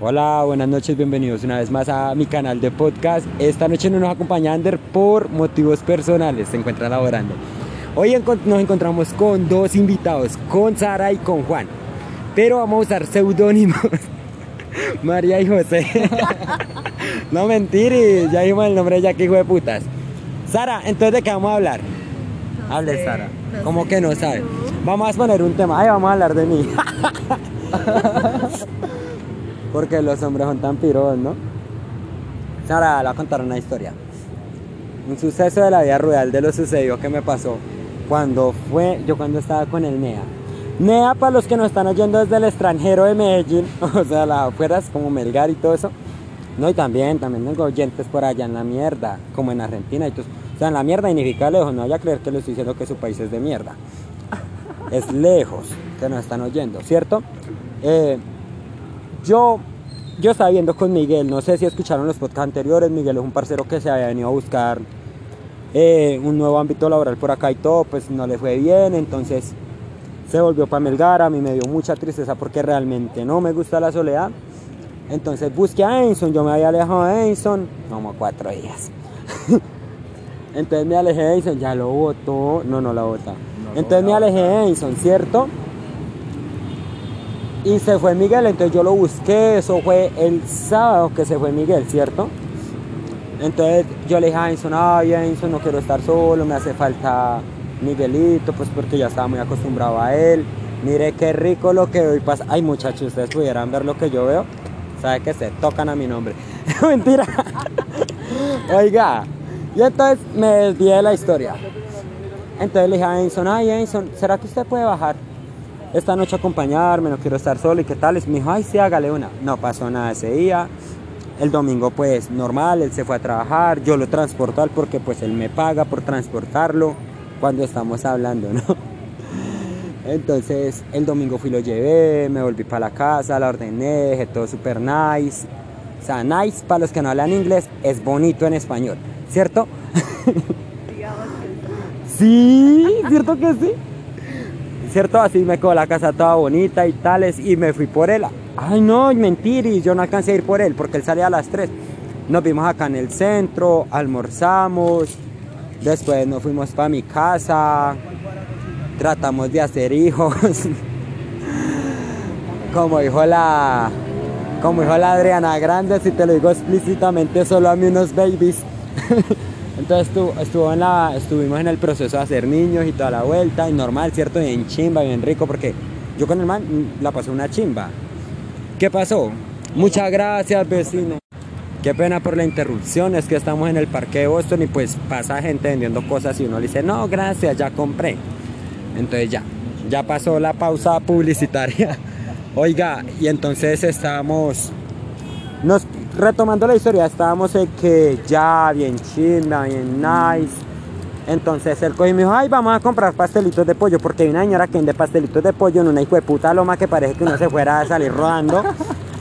Hola, buenas noches, bienvenidos una vez más a mi canal de podcast. Esta noche no nos acompaña Ander por motivos personales, se encuentra laborando. Hoy nos encontramos con dos invitados, con Sara y con Juan. Pero vamos a usar seudónimos. María y José. no mentir, ya dijimos el nombre ya que hijo de putas. Sara, entonces de qué vamos a hablar? Hable Sara. ¿Cómo que no sabe? Vamos a poner un tema. Ay, vamos a hablar de mí. Porque los hombres son tan piros, ¿no? Sara, le voy a contar una historia. Un suceso de la vida rural de lo sucedido que me pasó cuando fue, yo cuando estaba con el NEA. NEA, para los que nos están oyendo desde el extranjero de Medellín, o sea, las afueras como Melgar y todo eso. No, y también, también tengo oyentes por allá en la mierda, como en Argentina y todo. O sea, en la mierda significa lejos, no vaya a creer que le estoy diciendo que su país es de mierda. Es lejos que nos están oyendo, ¿cierto? Eh, yo, yo estaba viendo con Miguel, no sé si escucharon los podcasts anteriores, Miguel es un parcero que se había venido a buscar eh, un nuevo ámbito laboral por acá y todo, pues no le fue bien, entonces se volvió para Melgar, a mí me dio mucha tristeza porque realmente no me gusta la soledad. Entonces busqué a Enson, yo me había alejado de Enson como cuatro días. Entonces me alejé de Enson, ya lo votó, no, no la vota. Entonces me alejé de Enson, ¿cierto? Y se fue Miguel, entonces yo lo busqué, eso fue el sábado que se fue Miguel, ¿cierto? Entonces yo le dije a Enson, ay Enson, no quiero estar solo, me hace falta Miguelito, pues porque ya estaba muy acostumbrado a él. Mire qué rico lo que hoy pasa. Ay muchachos, ustedes pudieran ver lo que yo veo. Sabe que se tocan a mi nombre. Mentira. Oiga. Y entonces me desvié de la historia. Entonces le dije a Enson, ay Enson, ¿será que usted puede bajar? Esta noche acompañarme, no quiero estar solo y qué tal. Y me dijo, ay, sí, hágale una. No pasó nada ese día. El domingo pues normal, él se fue a trabajar, yo lo transporto al porque pues él me paga por transportarlo cuando estamos hablando, ¿no? Entonces el domingo fui lo llevé, me volví para la casa, la ordené, todo súper nice. O sea, nice para los que no hablan inglés es bonito en español, ¿cierto? sí, ¿cierto que sí? ¿Cierto? Así me quedó la casa toda bonita y tales y me fui por él. Ay, no, mentiris, yo no alcancé a ir por él porque él salía a las 3. Nos vimos acá en el centro, almorzamos, después nos fuimos para mi casa, tratamos de hacer hijos. como dijo la como dijo la Adriana Grande, si te lo digo explícitamente, solo a mí unos babies. Entonces estuvo, en la, estuvimos en el proceso de hacer niños y toda la vuelta, y normal, ¿cierto? Bien chimba, bien rico, porque yo con el man la pasé una chimba. ¿Qué pasó? Muchas gracias, vecino. Qué pena por la interrupción, es que estamos en el parque de Boston y pues pasa gente vendiendo cosas y uno le dice, no, gracias, ya compré. Entonces ya, ya pasó la pausa publicitaria. Oiga, y entonces estábamos, nos retomando la historia, estábamos en que ya, bien chimba, bien nice. Entonces él cogió y me dijo, ay, vamos a comprar pastelitos de pollo, porque hay una señora que vende pastelitos de pollo en una hijo de puta loma que parece que uno se fuera a salir rodando.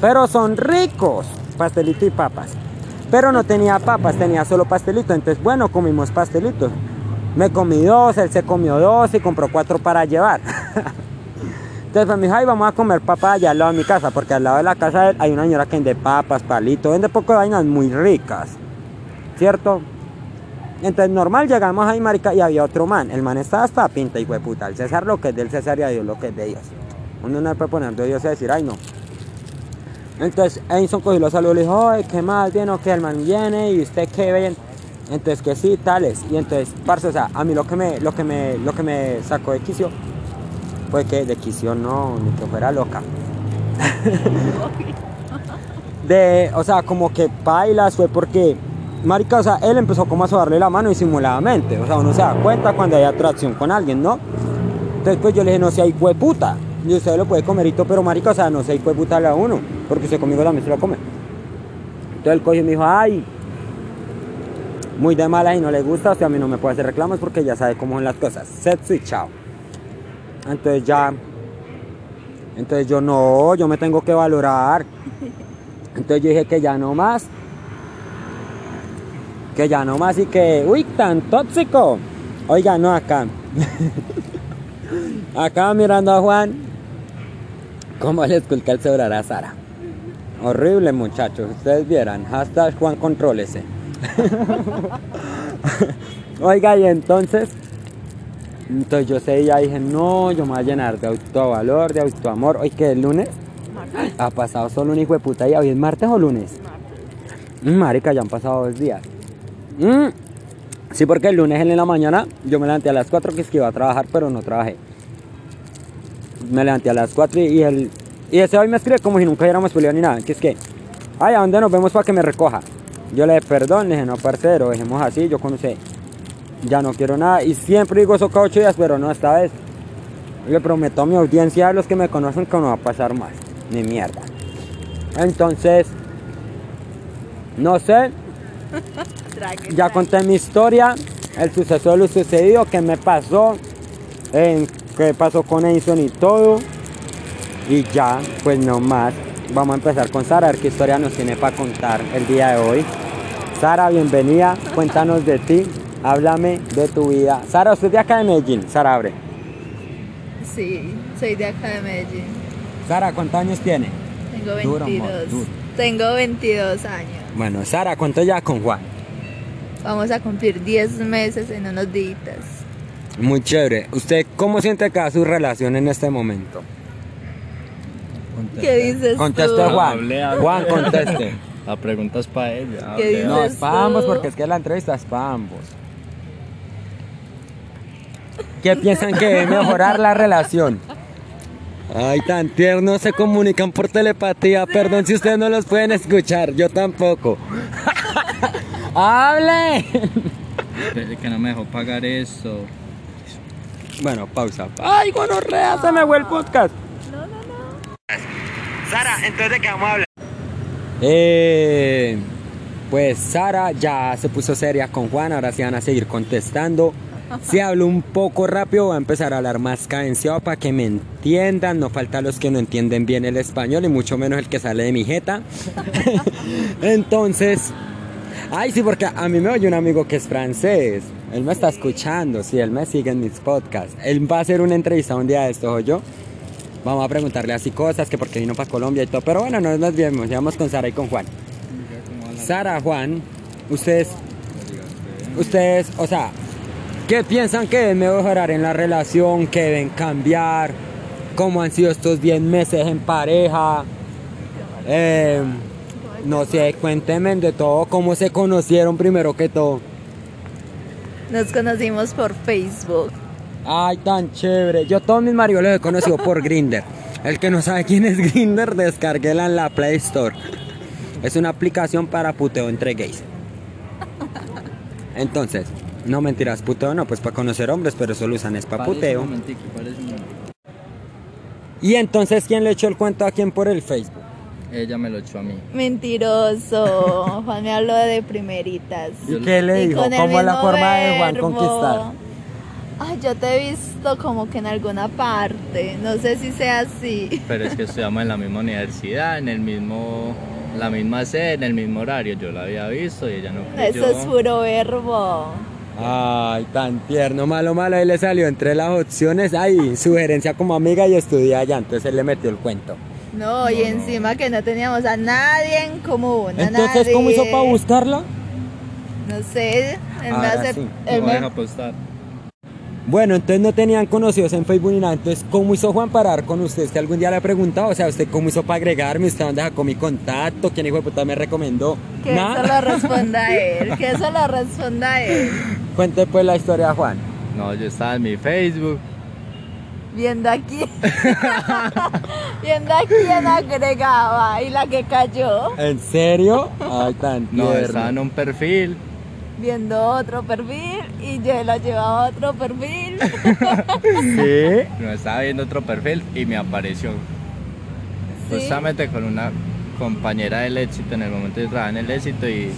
Pero son ricos, pastelitos y papas. Pero no tenía papas, tenía solo pastelitos. Entonces, bueno, comimos pastelitos. Me comí dos, él se comió dos y compró cuatro para llevar. Entonces me dijo, ay, vamos a comer papas allá al lado de mi casa, porque al lado de la casa hay una señora que vende papas, palitos, vende poco de vainas muy ricas, ¿cierto? Entonces normal llegamos ahí, marica, y había otro man. El man estaba hasta pinta, de puta. El César lo que es del César y a Dios lo que es de Dios. Uno no puede poner de Dios y decir, ay, no. Entonces Edison cogió los saludos y le dijo, ay, qué más, bien, o que el man viene y usted qué bien. Entonces que sí, tales. Y entonces, parce, o sea, a mí lo que me, lo que me, lo que me sacó de quicio pues que de quicio no, ni que fuera loca. de, o sea, como que bailas fue porque, marica, o sea, él empezó como a sobarle la mano disimuladamente. O sea, uno se da cuenta cuando hay atracción con alguien, ¿no? Entonces, pues yo le dije, no sea hijo de puta. Y usted lo puede comer pero marica, o sea, no sea hijo de puta a uno. Porque usted conmigo también se lo come. Entonces el y me dijo, ay, muy de mala y no le gusta, o sea, a mí no me puede hacer reclamos porque ya sabe cómo son las cosas. Sexo y chao. Entonces ya, entonces yo no, yo me tengo que valorar. Entonces yo dije que ya no más. Que ya no más y que, uy, tan tóxico. Oiga, no acá. acá mirando a Juan, ¿cómo le esculca el sobrar a Sara? Horrible, muchachos. Ustedes vieran. Hashtag Juan Contrólese. Oiga, y entonces. Entonces yo sé, ya dije, no, yo me voy a llenar de autovalor, de autoamor. Hoy que es lunes. Ha pasado solo un hijo de puta día. ¿Hoy es martes o lunes? Mm, Marica, ya han pasado dos días. Mm. Sí, porque el lunes en la mañana yo me levanté a las 4 que es que iba a trabajar, pero no trabajé. Me levanté a las 4 y, y el y ese hoy me escribe como si nunca hubiéramos peleado ni nada. Que es que, ay, ¿a dónde nos vemos para que me recoja? Yo le dije, perdón, le dije, no, parcero, dejemos así, yo con usted. Ya no quiero nada. Y siempre digo eso cada ocho días, pero no esta vez. Le prometo a mi audiencia, a los que me conocen, que no va a pasar más. Ni mierda. Entonces, no sé. Ya conté mi historia, el suceso de lo sucedido, qué me pasó, en qué pasó con Edison y todo. Y ya, pues no más. Vamos a empezar con Sara, a ver qué historia nos tiene para contar el día de hoy. Sara, bienvenida. Cuéntanos de ti. Háblame de tu vida. Sara, usted es de acá de Medellín. Sara, abre. Sí, soy de acá de Medellín. Sara, ¿cuántos años tiene? Tengo Duro, 22. amor, duro. Tengo 22 años. Bueno, Sara, ¿cuánto ya con Juan? Vamos a cumplir 10 meses en unos días. Muy chévere. ¿Usted cómo siente que va su relación en este momento? ¿Qué dices Conteste tú? Juan. Hable, hable. Juan, conteste. La pregunta es para ella. ¿Qué dices? No, es para ambos porque es que la entrevista es para ambos. ¿Qué piensan que debe mejorar la relación? Ay, tan tiernos se comunican por telepatía. Perdón si ustedes no los pueden escuchar, yo tampoco. ¡Hable! hable. Que no me dejó pagar eso. Bueno, pausa. ¡Ay, gonorrea! Se me fue el podcast. No, no, no. Sara, entonces de qué vamos a hablar. Eh, pues Sara ya se puso seria con Juan, ahora sí van a seguir contestando. Si hablo un poco rápido, voy a empezar a hablar más cadenciado para que me entiendan. No falta los que no entienden bien el español y mucho menos el que sale de mi jeta. Entonces, ay, sí, porque a mí me oye un amigo que es francés. Él me está escuchando, sí, él me sigue en mis podcasts. Él va a hacer una entrevista un día de esto, ¿o yo? Vamos a preguntarle así cosas, que porque vino para Colombia y todo. Pero bueno, no nos vemos, vamos con Sara y con Juan. Sara, Juan, ustedes, ustedes, o sea, ¿qué piensan que deben mejorar en la relación? ¿Qué deben cambiar? ¿Cómo han sido estos 10 meses en pareja? Eh, no sé, cuéntenme de todo, cómo se conocieron primero que todo. Nos conocimos por Facebook. Ay, tan chévere. Yo todos mis maridos los he conocido por Grinder. El que no sabe quién es Grinder, descarguela en la Play Store. Es una aplicación para puteo entre gays. Entonces, no mentiras, puteo no, pues para conocer hombres, pero eso lo usan es para puteo. un. Y entonces, ¿quién le echó el cuento a quién por el Facebook? Ella me lo echó a mí. Mentiroso. Juan me habló de primeritas. ¿Y qué le Y dijo? ¿Cómo es la forma de Juan conquistar? Ay, yo te he visto como que en alguna parte. No sé si sea así. Pero es que estudiamos en la misma universidad, en el mismo, la misma sede, en el mismo horario. Yo la había visto y ella no creyó. Eso es puro verbo. Ay, tan tierno, malo, malo. Ahí le salió entre las opciones. Ay, sugerencia como amiga y estudia allá. Entonces él le metió el cuento. No, y encima que no teníamos a nadie en común. a Entonces, ¿cómo hizo para buscarla? No sé. Él me Ahora hace. sí. él No me- deja apostar. Bueno, entonces no tenían conocidos en Facebook ni nada. Entonces, ¿cómo hizo Juan para dar con usted? ¿Usted algún día le ha preguntado? O sea, ¿usted cómo hizo para agregarme? ¿Usted dónde sacó mi contacto? ¿Quién hijo de puta me recomendó? Que eso lo responda él. Que eso lo responda él. Cuente pues la historia, Juan. No, yo estaba en mi Facebook. Viendo aquí. Viendo a quién agregaba y la que cayó. ¿En serio? Ay, tan No, estaba en un perfil. Viendo otro perfil y yo lo llevaba a otro perfil. ¿Sí? No, estaba viendo otro perfil y me apareció. Sí. Justamente con una compañera del éxito en el momento de trabajar en el éxito y,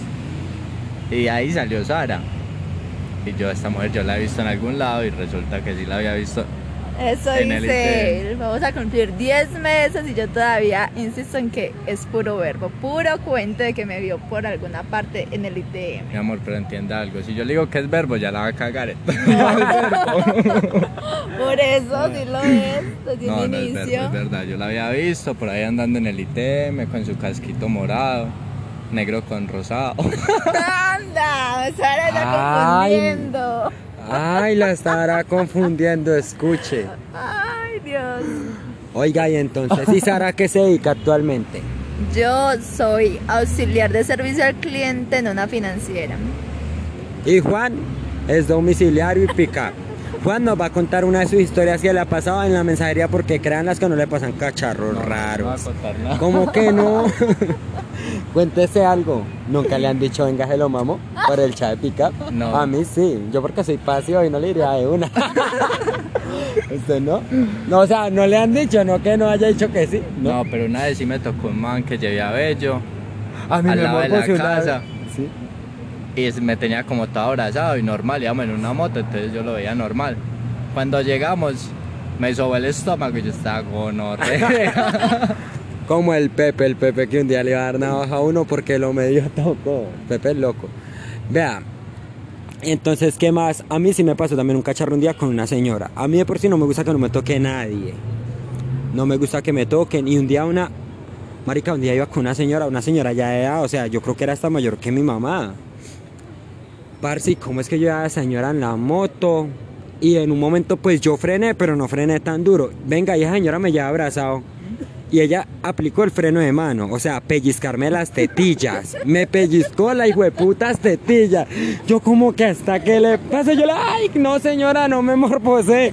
y ahí salió Sara. Y yo, esta mujer, yo la he visto en algún lado y resulta que sí la había visto Eso en el dice ITM. él. Vamos a cumplir 10 meses y yo todavía insisto en que es puro verbo, puro cuento de que me vio por alguna parte en el ITM. Mi amor, pero entienda algo. Si yo le digo que es verbo, ya la va a cagar. Por eso sí lo es, desde No, no es inicio. es verdad. Yo la había visto por ahí andando en el ITM con su casquito morado, negro con rosado. Anda, Sara está Ay. confundiendo. Ay, la estará confundiendo, escuche. Ay, Dios. Oiga, y entonces, ¿y Sara qué se dedica actualmente? Yo soy auxiliar de servicio al cliente en una financiera. Y Juan es domiciliario y pick Juan nos va a contar una de sus historias que le ha pasado en la mensajería porque crean las que no le pasan cacharros No voy a raros. contar nada. ¿Cómo que no? Cuéntese algo. ¿Nunca le han dicho venga se lo mamo por el chat de pick No. A mí sí. Yo porque soy pasivo y no le diría de una. ¿Usted no? No, o sea, no le han dicho, no que no haya dicho que sí. No, pero una vez sí me tocó un man que llevé a Bello A mí al me lado de la casa. Sí. y me tenía como todo abrazado y normal, íbamos en una moto, entonces yo lo veía normal. Cuando llegamos, me sobó el estómago y yo estaba gonorrea. Como el Pepe, el Pepe que un día le iba a dar navaja a uno porque lo medio tocó. Pepe es loco. Vea, entonces, ¿qué más? A mí sí me pasó también un cacharro un día con una señora. A mí de por sí no me gusta que no me toque nadie. No me gusta que me toquen. Y un día una... Marica, un día iba con una señora, una señora ya de edad, o sea, yo creo que era hasta mayor que mi mamá. Parce, ¿y ¿cómo es que yo iba a la señora en la moto? Y en un momento pues yo frené, pero no frené tan duro. Venga, y esa señora me lleva abrazado. Y ella aplicó el freno de mano, o sea, pellizcarme las tetillas. Me pellizcó la hijueputas tetillas. Yo como que hasta que le pasa, yo le, ay, no señora, no me morbosé.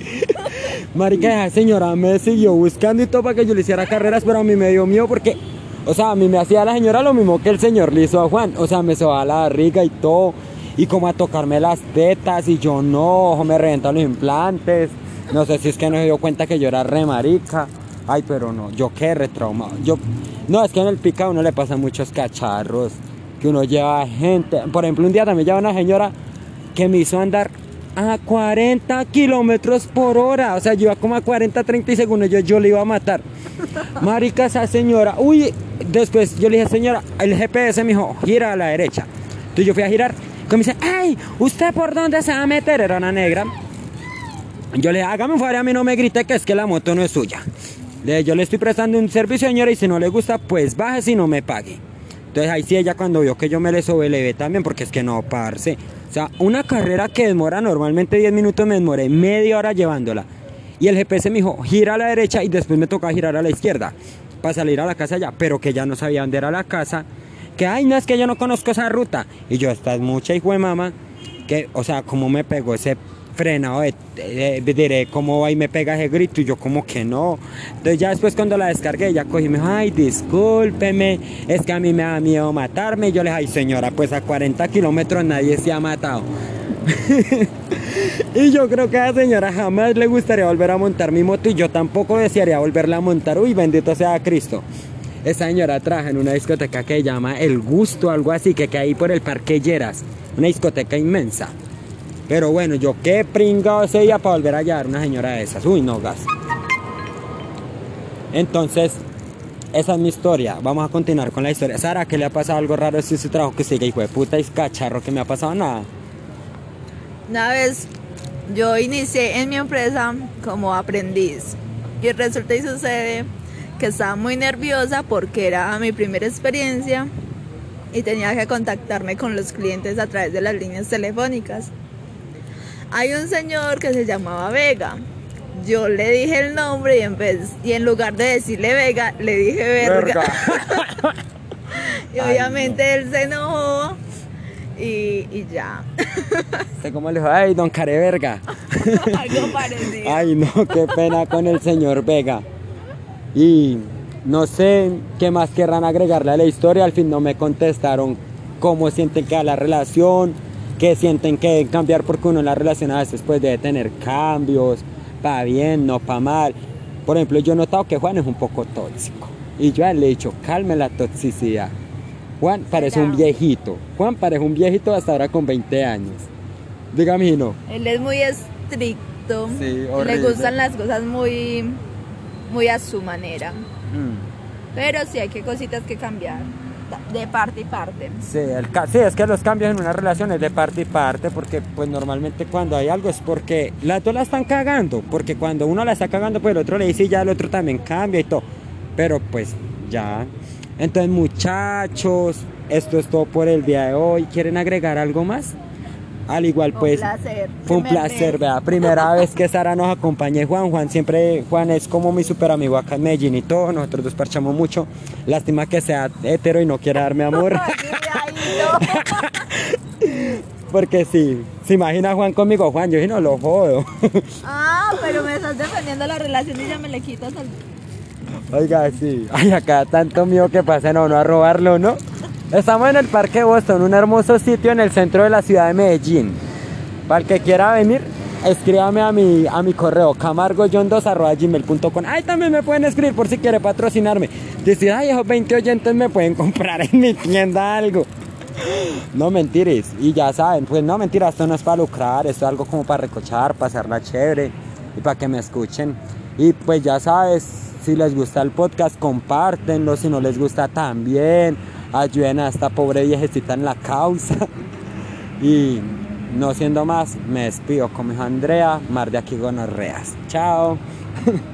Marica, señora me siguió buscando y todo para que yo le hiciera carreras, pero a mí me dio miedo porque, o sea, a mí me hacía la señora lo mismo que el señor le hizo a Juan. O sea, me sobaba la barriga y todo. Y como a tocarme las tetas y yo no, ojo, me reventan los implantes. No sé si es que no se dio cuenta que yo era re marica. Ay, pero no, yo qué retraumado. Yo, no, es que en el pica uno le pasan muchos cacharros. Que uno lleva gente. Por ejemplo, un día también lleva una señora que me hizo andar a 40 kilómetros por hora. O sea, yo iba como a 40, 30 segundos. Yo, yo le iba a matar. Marica, esa señora. Uy, después yo le dije, señora, el GPS me dijo, gira a la derecha. Entonces yo fui a girar. Y me dice, ay, ¿usted por dónde se va a meter? Era una negra. Yo le dije, hágame un favor, a mí no me grite que es que la moto no es suya. Yo le estoy prestando un servicio, señora, y si no le gusta, pues baje si no me pague. Entonces ahí sí ella cuando vio que yo me le sobe, le ve también, porque es que no, parce. O sea, una carrera que demora normalmente 10 minutos, me demoré media hora llevándola. Y el GPS me dijo, gira a la derecha y después me toca girar a la izquierda para salir a la casa ya, pero que ya no sabía dónde era la casa. Que, ay, no, es que yo no conozco esa ruta. Y yo, esta es mucha hijo de mamá, que, o sea, como me pegó ese frenado, de, de- de- diré, cómo me pega ese grito, y yo como que no. Entonces ya después cuando la descargué, ya cogí me dijo, ay, discúlpeme, es que a mí me da miedo matarme. Y yo le dije, ay, señora, pues a 40 kilómetros nadie se ha matado. y yo creo que a la señora jamás le gustaría volver a montar mi moto y yo tampoco desearía volverla a montar. Uy, bendito sea Cristo. Esa señora trabaja en una discoteca que se llama El Gusto, algo así, que queda ahí por el Parque Lleras. Una discoteca inmensa. Pero bueno, yo qué pringado ese día para volver a hallar una señora de esas. Uy, no, gas. Entonces, esa es mi historia. Vamos a continuar con la historia. Sara, ¿qué le ha pasado algo raro si su trabajo que sigue, hijo de puta, y cacharro que me ha pasado nada? Una vez yo inicié en mi empresa como aprendiz y resulta y sucede que estaba muy nerviosa porque era mi primera experiencia y tenía que contactarme con los clientes a través de las líneas telefónicas. Hay un señor que se llamaba Vega. Yo le dije el nombre y en vez y en lugar de decirle Vega le dije verga. y Ay, obviamente él se enojó y, y ya. Usted como le dijo, ay, don Careverga. Algo parecido. Ay, no, qué pena con el señor Vega. Y no sé qué más querrán agregarle a la historia. Al fin no me contestaron cómo sienten que va la relación, qué sienten que deben cambiar, porque uno en la relación a veces pues debe tener cambios, para bien, no para mal. Por ejemplo, yo he notado que Juan es un poco tóxico. Y yo le he dicho, calme la toxicidad. Juan parece un viejito. Juan parece un viejito hasta ahora con 20 años. Dígame, no. Él es muy estricto. Sí, le gustan las cosas muy, muy a su manera. Mm. Pero sí hay que cositas que cambiar. De parte y parte. Sí, es que los cambios en una relación es de parte y parte, porque pues normalmente cuando hay algo es porque las dos la están cagando, porque cuando uno la está cagando, pues el otro le dice y ya el otro también cambia y todo. Pero pues ya. Entonces muchachos, esto es todo por el día de hoy. ¿Quieren agregar algo más? Al igual Fue pues... un placer. Fue un placer, vea. Primera vez que Sara nos acompañe Juan. Juan siempre, Juan es como mi super amigo acá en Medellín y todo. Nosotros dos parchamos mucho. Lástima que sea hetero y no quiera darme amor. Porque sí, se imagina Juan conmigo, Juan, yo sí no lo jodo. Ah, pero me estás defendiendo la relación y ya me le quitas al... Oiga, sí. Ay, acá tanto mío que pasen a uno a robarlo, ¿no? Estamos en el Parque Boston, un hermoso sitio en el centro de la ciudad de Medellín. Para el que quiera venir, escríbame a mi, a mi correo camargoyon2.gmail.com Ahí también me pueden escribir por si quiere patrocinarme. Decir, ay, esos 20 oyentes me pueden comprar en mi tienda algo. No mentires, y ya saben, pues no mentiras, esto no es para lucrar, esto es algo como para recochar, pasarla chévere y para que me escuchen. Y pues ya sabes, si les gusta el podcast, compártenlo, si no les gusta también, ayuden a esta pobre viejecita en la causa. Y no siendo más, me despido con mi hija Andrea, mar de aquí gonorreas. Chao.